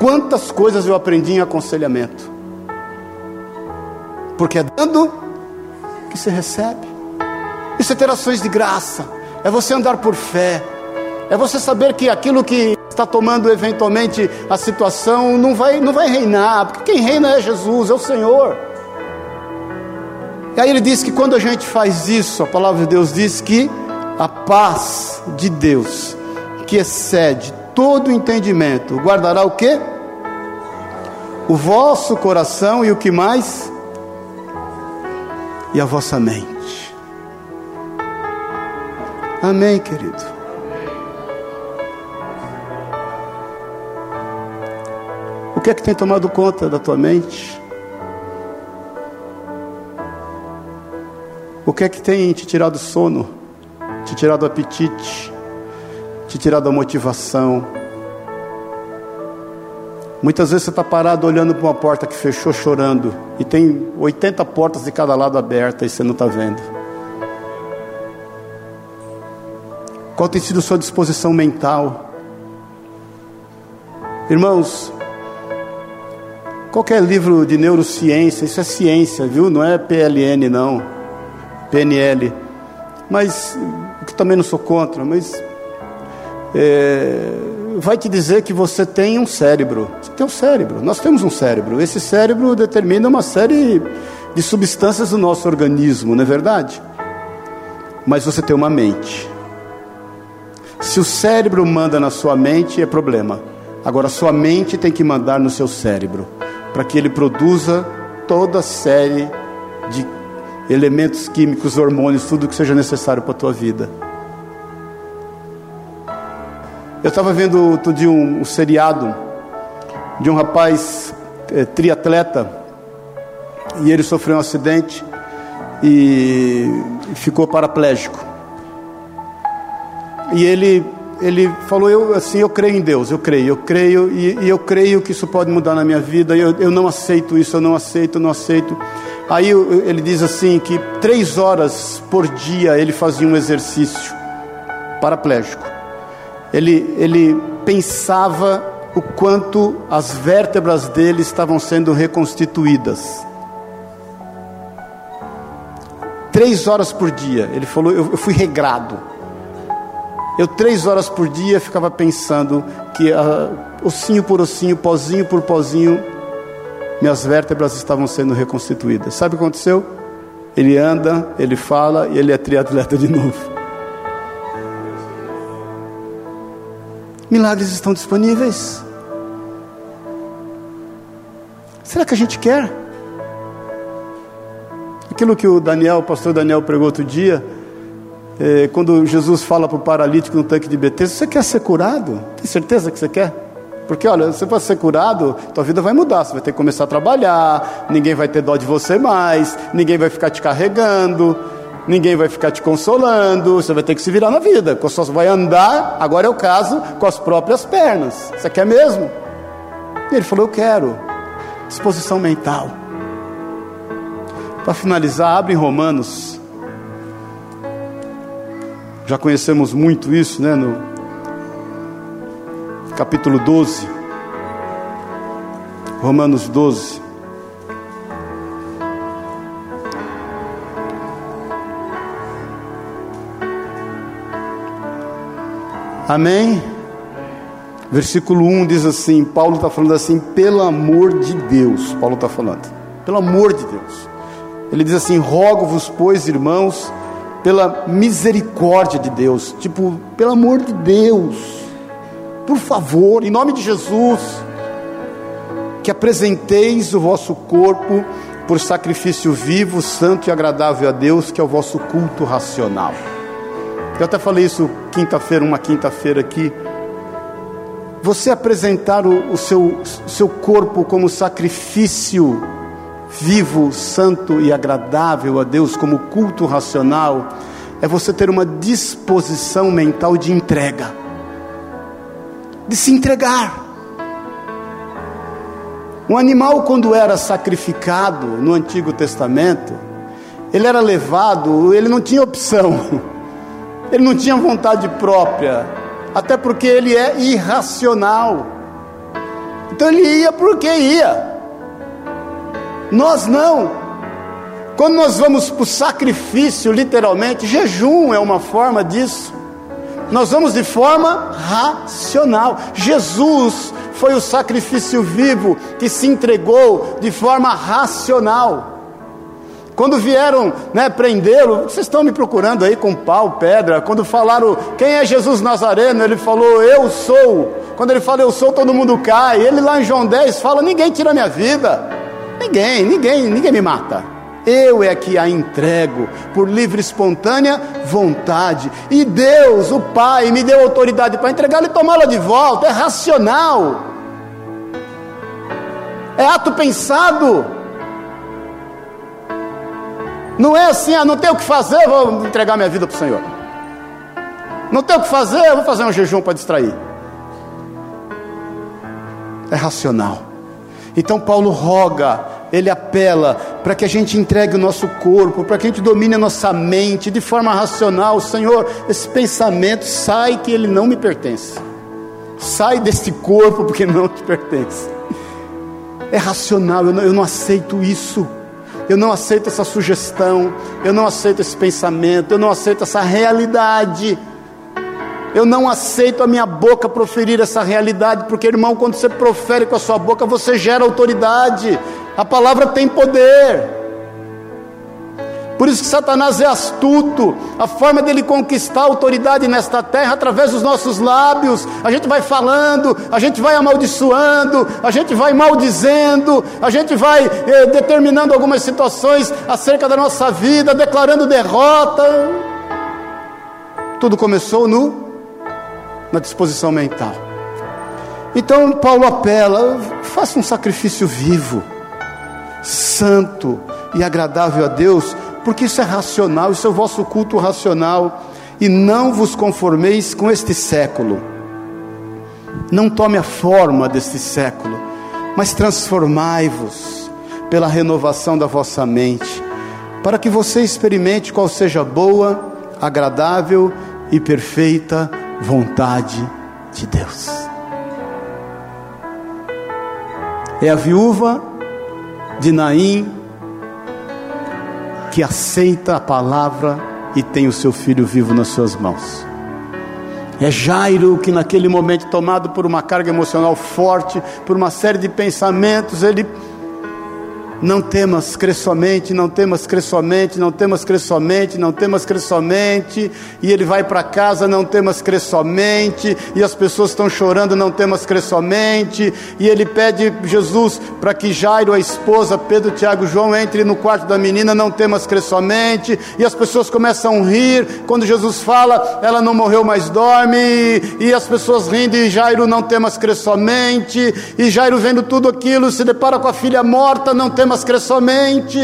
Quantas coisas eu aprendi em aconselhamento? Porque é dando que se recebe. Isso é ter ações de graça, é você andar por fé, é você saber que aquilo que está tomando eventualmente a situação não vai, não vai reinar, porque quem reina é Jesus, é o Senhor. E aí ele diz que quando a gente faz isso, a palavra de Deus diz que a paz de Deus, que excede todo entendimento, guardará o que? O vosso coração e o que mais? E a vossa mente. Amém, querido. O que é que tem tomado conta da tua mente? O que é que tem te tirado sono, te tirado o apetite, te tirado a motivação? Muitas vezes você está parado olhando para uma porta que fechou chorando e tem 80 portas de cada lado abertas e você não está vendo. Qual tem sido sua disposição mental? Irmãos, qualquer livro de neurociência, isso é ciência, viu? Não é PLN, não. PNL. Mas, que também não sou contra, mas é, vai te dizer que você tem um cérebro. Você tem um cérebro. Nós temos um cérebro. Esse cérebro determina uma série de substâncias do nosso organismo, não é verdade? Mas você tem uma mente. Se o cérebro manda na sua mente, é problema. Agora, sua mente tem que mandar no seu cérebro, para que ele produza toda a série de elementos químicos, hormônios, tudo que seja necessário para a tua vida. Eu estava vendo outro dia um, um, seriado de um rapaz é, triatleta e ele sofreu um acidente e ficou paraplégico. E ele ele falou eu assim eu creio em Deus eu creio eu creio e, e eu creio que isso pode mudar na minha vida eu, eu não aceito isso eu não aceito não aceito Aí ele diz assim que três horas por dia ele fazia um exercício paraplégico. Ele, ele pensava o quanto as vértebras dele estavam sendo reconstituídas. Três horas por dia. Ele falou, eu, eu fui regrado. Eu três horas por dia ficava pensando que uh, ossinho por ossinho, pozinho por pozinho, minhas vértebras estavam sendo reconstituídas. Sabe o que aconteceu? Ele anda, ele fala e ele é triatleta de novo. Milagres estão disponíveis. Será que a gente quer? Aquilo que o Daniel, o pastor Daniel pregou outro dia, é, quando Jesus fala para o paralítico no tanque de Betesda, você quer ser curado? Tem certeza que você quer? Porque, olha, você vai ser curado, tua vida vai mudar. Você vai ter que começar a trabalhar, ninguém vai ter dó de você mais, ninguém vai ficar te carregando, ninguém vai ficar te consolando. Você vai ter que se virar na vida. Só vai andar, agora é o caso, com as próprias pernas. Você quer mesmo? E ele falou: Eu quero. Disposição mental. Para finalizar, abre em Romanos. Já conhecemos muito isso, né? No capítulo 12, Romanos 12. Amém? Versículo 1 diz assim: Paulo está falando assim, pelo amor de Deus. Paulo está falando, pelo amor de Deus. Ele diz assim: Rogo-vos, pois, irmãos, pela misericórdia de Deus, tipo, pelo amor de Deus por favor, em nome de Jesus, que apresenteis o vosso corpo por sacrifício vivo, santo e agradável a Deus, que é o vosso culto racional. Eu até falei isso quinta-feira, uma quinta-feira aqui. Você apresentar o, o seu, seu corpo como sacrifício vivo, santo e agradável a Deus, como culto racional, é você ter uma disposição mental de entrega de se entregar. Um animal, quando era sacrificado no Antigo Testamento, ele era levado, ele não tinha opção, ele não tinha vontade própria, até porque ele é irracional. Então ele ia porque ia, nós não. Quando nós vamos para o sacrifício, literalmente, jejum é uma forma disso. Nós vamos de forma racional. Jesus foi o sacrifício vivo que se entregou de forma racional. Quando vieram né, prendê-lo, vocês estão me procurando aí com pau, pedra. Quando falaram quem é Jesus Nazareno, ele falou eu sou. Quando ele fala eu sou, todo mundo cai. Ele lá em João 10 fala: ninguém tira minha vida. Ninguém, ninguém, ninguém me mata. Eu é que a entrego por livre e espontânea vontade. E Deus, o Pai, me deu autoridade para entregá-la e tomá-la de volta. É racional. É ato pensado. Não é assim, ah, não tenho o que fazer, vou entregar minha vida para o Senhor. Não tenho o que fazer, vou fazer um jejum para distrair. É racional. Então Paulo roga, ele apela para que a gente entregue o nosso corpo, para que a gente domine a nossa mente de forma racional. Senhor, esse pensamento sai que ele não me pertence. Sai deste corpo porque não te pertence. É racional, eu não, eu não aceito isso eu não aceito essa sugestão, eu não aceito esse pensamento, eu não aceito essa realidade. Eu não aceito a minha boca proferir essa realidade, porque irmão, quando você profere com a sua boca, você gera autoridade. A palavra tem poder. Por isso que Satanás é astuto. A forma dele conquistar autoridade nesta terra através dos nossos lábios. A gente vai falando, a gente vai amaldiçoando, a gente vai maldizendo, a gente vai eh, determinando algumas situações acerca da nossa vida, declarando derrota. Tudo começou no na disposição mental. Então Paulo apela: faça um sacrifício vivo, santo e agradável a Deus porque isso é racional, isso é o vosso culto racional, e não vos conformeis com este século. Não tome a forma deste século, mas transformai-vos pela renovação da vossa mente, para que você experimente qual seja boa, agradável e perfeita vontade de Deus. É a viúva de Naim que aceita a palavra e tem o seu filho vivo nas suas mãos. É Jairo que, naquele momento, tomado por uma carga emocional forte, por uma série de pensamentos, ele não temas, crer somente, não temas, crer somente, não temas, crer somente, não temas, crer somente. E ele vai para casa, não temas, crer somente. E as pessoas estão chorando, não temas, crer somente. E ele pede Jesus para que Jairo, a esposa, Pedro, Tiago, João, entre no quarto da menina, não temas, crer somente. E as pessoas começam a rir. Quando Jesus fala, ela não morreu, mas dorme. E as pessoas rindo, e Jairo, não temas, crer somente. E Jairo, vendo tudo aquilo, se depara com a filha morta, não temas mas crê somente.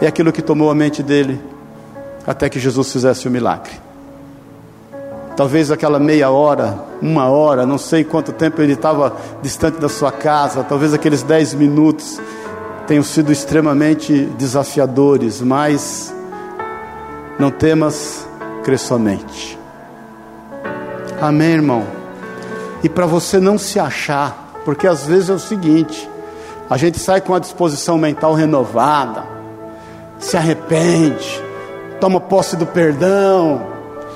É aquilo que tomou a mente dele até que Jesus fizesse o milagre. Talvez aquela meia hora, uma hora, não sei quanto tempo ele estava distante da sua casa, talvez aqueles dez minutos tenham sido extremamente desafiadores, mas não temas, crê somente. Amém, irmão? E para você não se achar, porque às vezes é o seguinte: a gente sai com a disposição mental renovada, se arrepende, toma posse do perdão,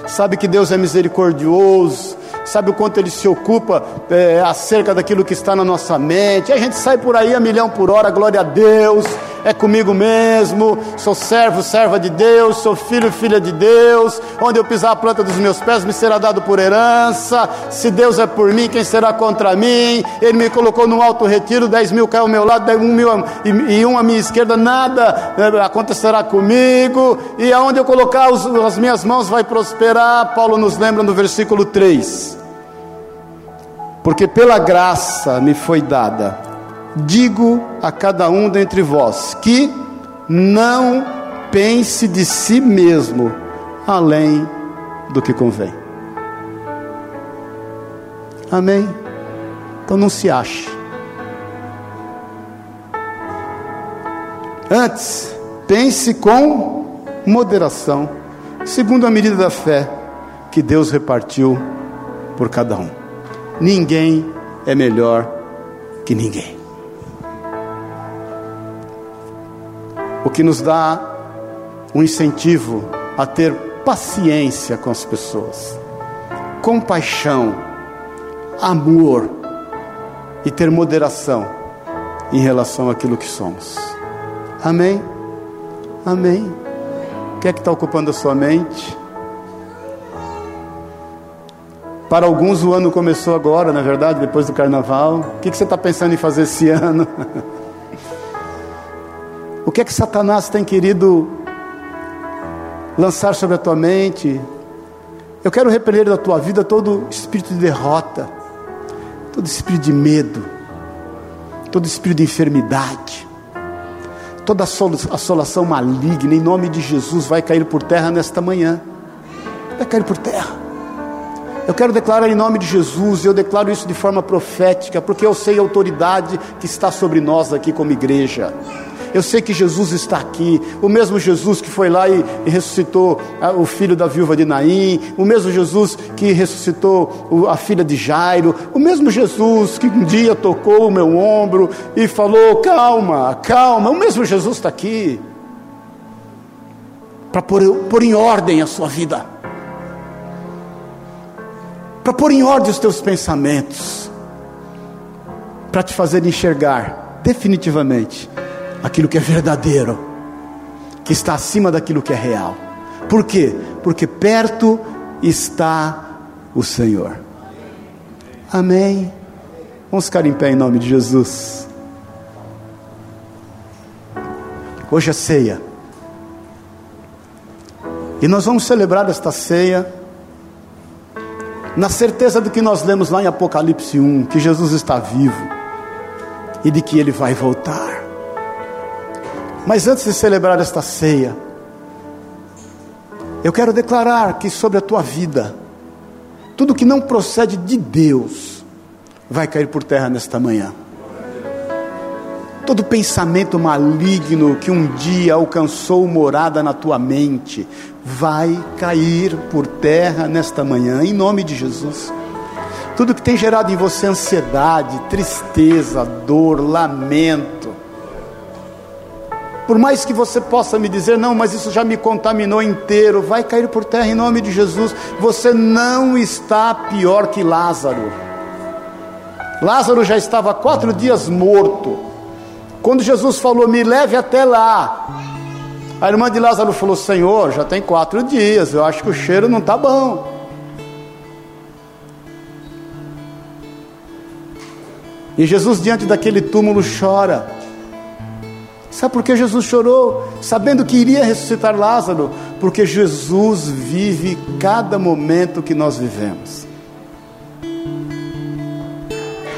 sabe que Deus é misericordioso, sabe o quanto Ele se ocupa é, acerca daquilo que está na nossa mente, e a gente sai por aí a milhão por hora, glória a Deus é comigo mesmo, sou servo, serva de Deus, sou filho, filha de Deus, onde eu pisar a planta dos meus pés me será dado por herança, se Deus é por mim, quem será contra mim? Ele me colocou no alto retiro, dez mil caiu ao meu lado, um mil e um à minha esquerda, nada né, acontecerá comigo, e aonde eu colocar os, as minhas mãos vai prosperar, Paulo nos lembra no versículo 3, porque pela graça me foi dada digo a cada um dentre vós que não pense de si mesmo além do que convém. Amém? Então não se ache. Antes, pense com moderação, segundo a medida da fé que Deus repartiu por cada um. Ninguém é melhor que ninguém. O que nos dá um incentivo a ter paciência com as pessoas, compaixão, amor, e ter moderação em relação àquilo que somos. Amém? Amém. O que é que está ocupando a sua mente? Para alguns o ano começou agora, na é verdade, depois do carnaval. O que, que você está pensando em fazer esse ano? o que é que Satanás tem querido lançar sobre a tua mente? Eu quero repreender da tua vida todo espírito de derrota, todo espírito de medo, todo espírito de enfermidade, toda assolação maligna, em nome de Jesus, vai cair por terra nesta manhã. Vai cair por terra. Eu quero declarar em nome de Jesus, eu declaro isso de forma profética, porque eu sei a autoridade que está sobre nós aqui como igreja. Eu sei que Jesus está aqui, o mesmo Jesus que foi lá e, e ressuscitou o filho da viúva de Naim, o mesmo Jesus que ressuscitou o, a filha de Jairo, o mesmo Jesus que um dia tocou o meu ombro e falou: calma, calma, o mesmo Jesus está aqui para pôr, pôr em ordem a sua vida, para pôr em ordem os teus pensamentos, para te fazer enxergar definitivamente aquilo que é verdadeiro, que está acima daquilo que é real. Por quê? Porque perto está o Senhor. Amém. Vamos ficar em pé em nome de Jesus. Hoje é ceia. E nós vamos celebrar esta ceia na certeza do que nós lemos lá em Apocalipse 1, que Jesus está vivo e de que ele vai voltar. Mas antes de celebrar esta ceia, eu quero declarar que sobre a tua vida, tudo que não procede de Deus vai cair por terra nesta manhã. Todo pensamento maligno que um dia alcançou morada na tua mente vai cair por terra nesta manhã, em nome de Jesus. Tudo que tem gerado em você ansiedade, tristeza, dor, lamento, por mais que você possa me dizer, não, mas isso já me contaminou inteiro, vai cair por terra em nome de Jesus. Você não está pior que Lázaro. Lázaro já estava quatro dias morto. Quando Jesus falou, me leve até lá. A irmã de Lázaro falou: Senhor, já tem quatro dias, eu acho que o cheiro não está bom. E Jesus, diante daquele túmulo, chora. Sabe por que Jesus chorou? Sabendo que iria ressuscitar Lázaro? Porque Jesus vive cada momento que nós vivemos.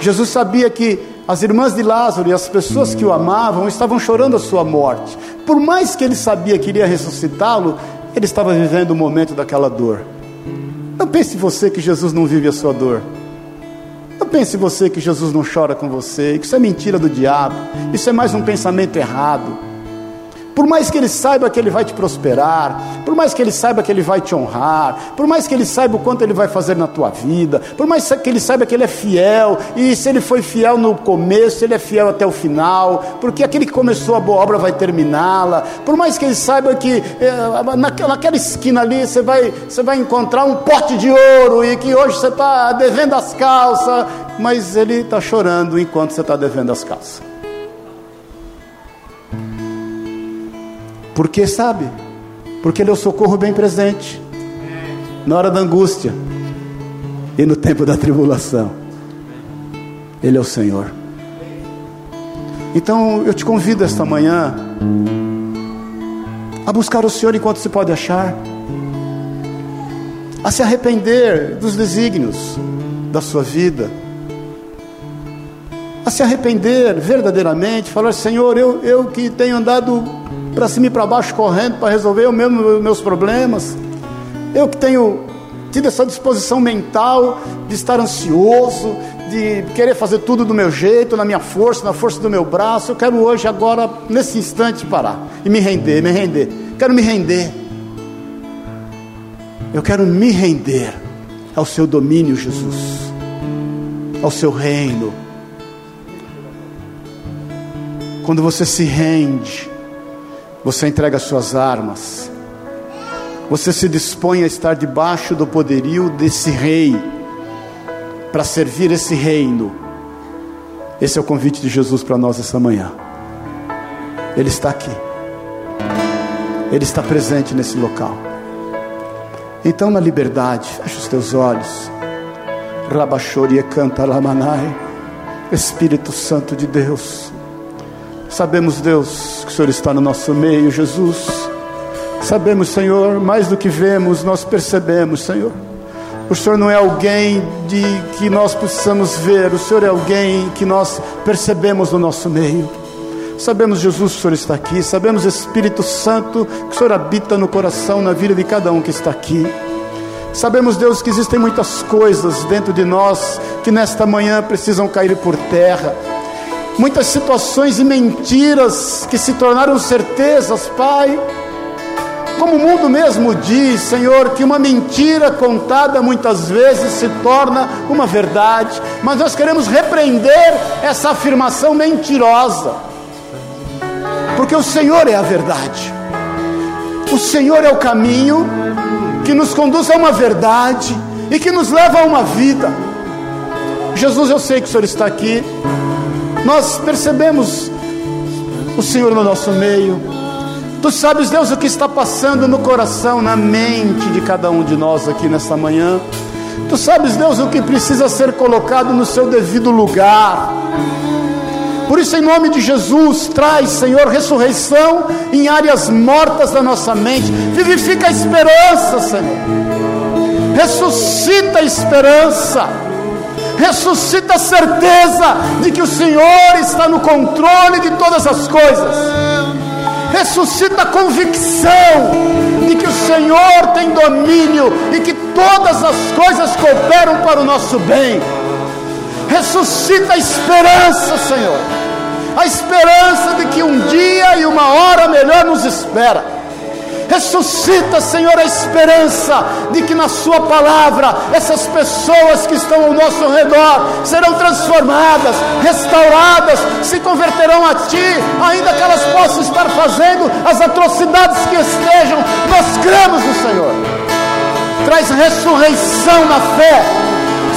Jesus sabia que as irmãs de Lázaro e as pessoas que o amavam estavam chorando a sua morte. Por mais que ele sabia que iria ressuscitá-lo, ele estava vivendo o momento daquela dor. Não pense você que Jesus não vive a sua dor. Não pense você que Jesus não chora com você, que isso é mentira do diabo, isso é mais um pensamento errado. Por mais que ele saiba que ele vai te prosperar, por mais que ele saiba que ele vai te honrar, por mais que ele saiba o quanto ele vai fazer na tua vida, por mais que ele saiba que ele é fiel, e se ele foi fiel no começo, ele é fiel até o final, porque aquele que começou a boa obra vai terminá-la, por mais que ele saiba que é, naquela esquina ali você vai, você vai encontrar um pote de ouro e que hoje você está devendo as calças, mas ele está chorando enquanto você está devendo as calças. Porque sabe? Porque Ele é o socorro bem presente na hora da angústia e no tempo da tribulação. Ele é o Senhor. Então eu te convido esta manhã a buscar o Senhor enquanto se pode achar, a se arrepender dos desígnios da sua vida, a se arrepender verdadeiramente, falar: Senhor, eu, eu que tenho andado para cima e para baixo correndo para resolver os meus, meus problemas. Eu que tenho tido essa disposição mental de estar ansioso, de querer fazer tudo do meu jeito, na minha força, na força do meu braço. Eu quero hoje, agora, nesse instante, parar e me render, me render. Quero me render. Eu quero me render ao seu domínio, Jesus, ao seu reino. Quando você se rende, você entrega suas armas. Você se dispõe a estar debaixo do poderio desse rei, para servir esse reino. Esse é o convite de Jesus para nós essa manhã. Ele está aqui. Ele está presente nesse local. Então, na liberdade, feche os teus olhos. Rabachoria canta lamanai. Espírito Santo de Deus. Sabemos, Deus, que o Senhor está no nosso meio, Jesus. Sabemos, Senhor, mais do que vemos, nós percebemos, Senhor o Senhor não é alguém de que nós possamos ver, o Senhor é alguém que nós percebemos no nosso meio. Sabemos, Jesus, que o Senhor está aqui, sabemos, Espírito Santo, que o Senhor habita no coração, na vida de cada um que está aqui. Sabemos, Deus, que existem muitas coisas dentro de nós que nesta manhã precisam cair por terra. Muitas situações e mentiras que se tornaram certezas, Pai. Como o mundo mesmo diz, Senhor, que uma mentira contada muitas vezes se torna uma verdade, mas nós queremos repreender essa afirmação mentirosa, porque o Senhor é a verdade, o Senhor é o caminho que nos conduz a uma verdade e que nos leva a uma vida. Jesus, eu sei que o Senhor está aqui, nós percebemos o Senhor no nosso meio, Tu sabes, Deus, o que está passando no coração, na mente de cada um de nós aqui nesta manhã. Tu sabes, Deus, o que precisa ser colocado no seu devido lugar. Por isso, em nome de Jesus, traz, Senhor, ressurreição em áreas mortas da nossa mente. Vivifica a esperança, Senhor. Ressuscita a esperança. Ressuscita a certeza de que o Senhor está no controle de todas as coisas. Ressuscita a convicção de que o Senhor tem domínio e que todas as coisas cooperam para o nosso bem. Ressuscita a esperança, Senhor, a esperança de que um dia e uma hora melhor nos espera Ressuscita, Senhor, a esperança de que na Sua palavra essas pessoas que estão ao nosso redor serão transformadas, restauradas, se converterão a Ti, ainda que elas possam estar fazendo as atrocidades que estejam. Nós cremos no Senhor. Traz ressurreição na fé.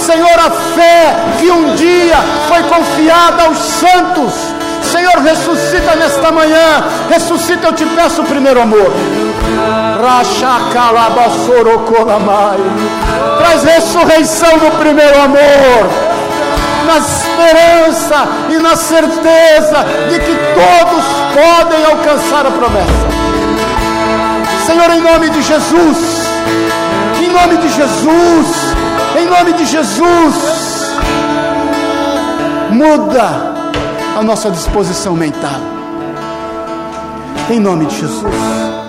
Senhor, a fé que um dia foi confiada aos santos. Senhor, ressuscita nesta manhã. Ressuscita, eu te peço o primeiro amor. Traz ressurreição do primeiro amor. Na esperança e na certeza de que todos podem alcançar a promessa. Senhor, em nome de Jesus, em nome de Jesus, em nome de Jesus, muda a nossa disposição mental. Em nome de Jesus.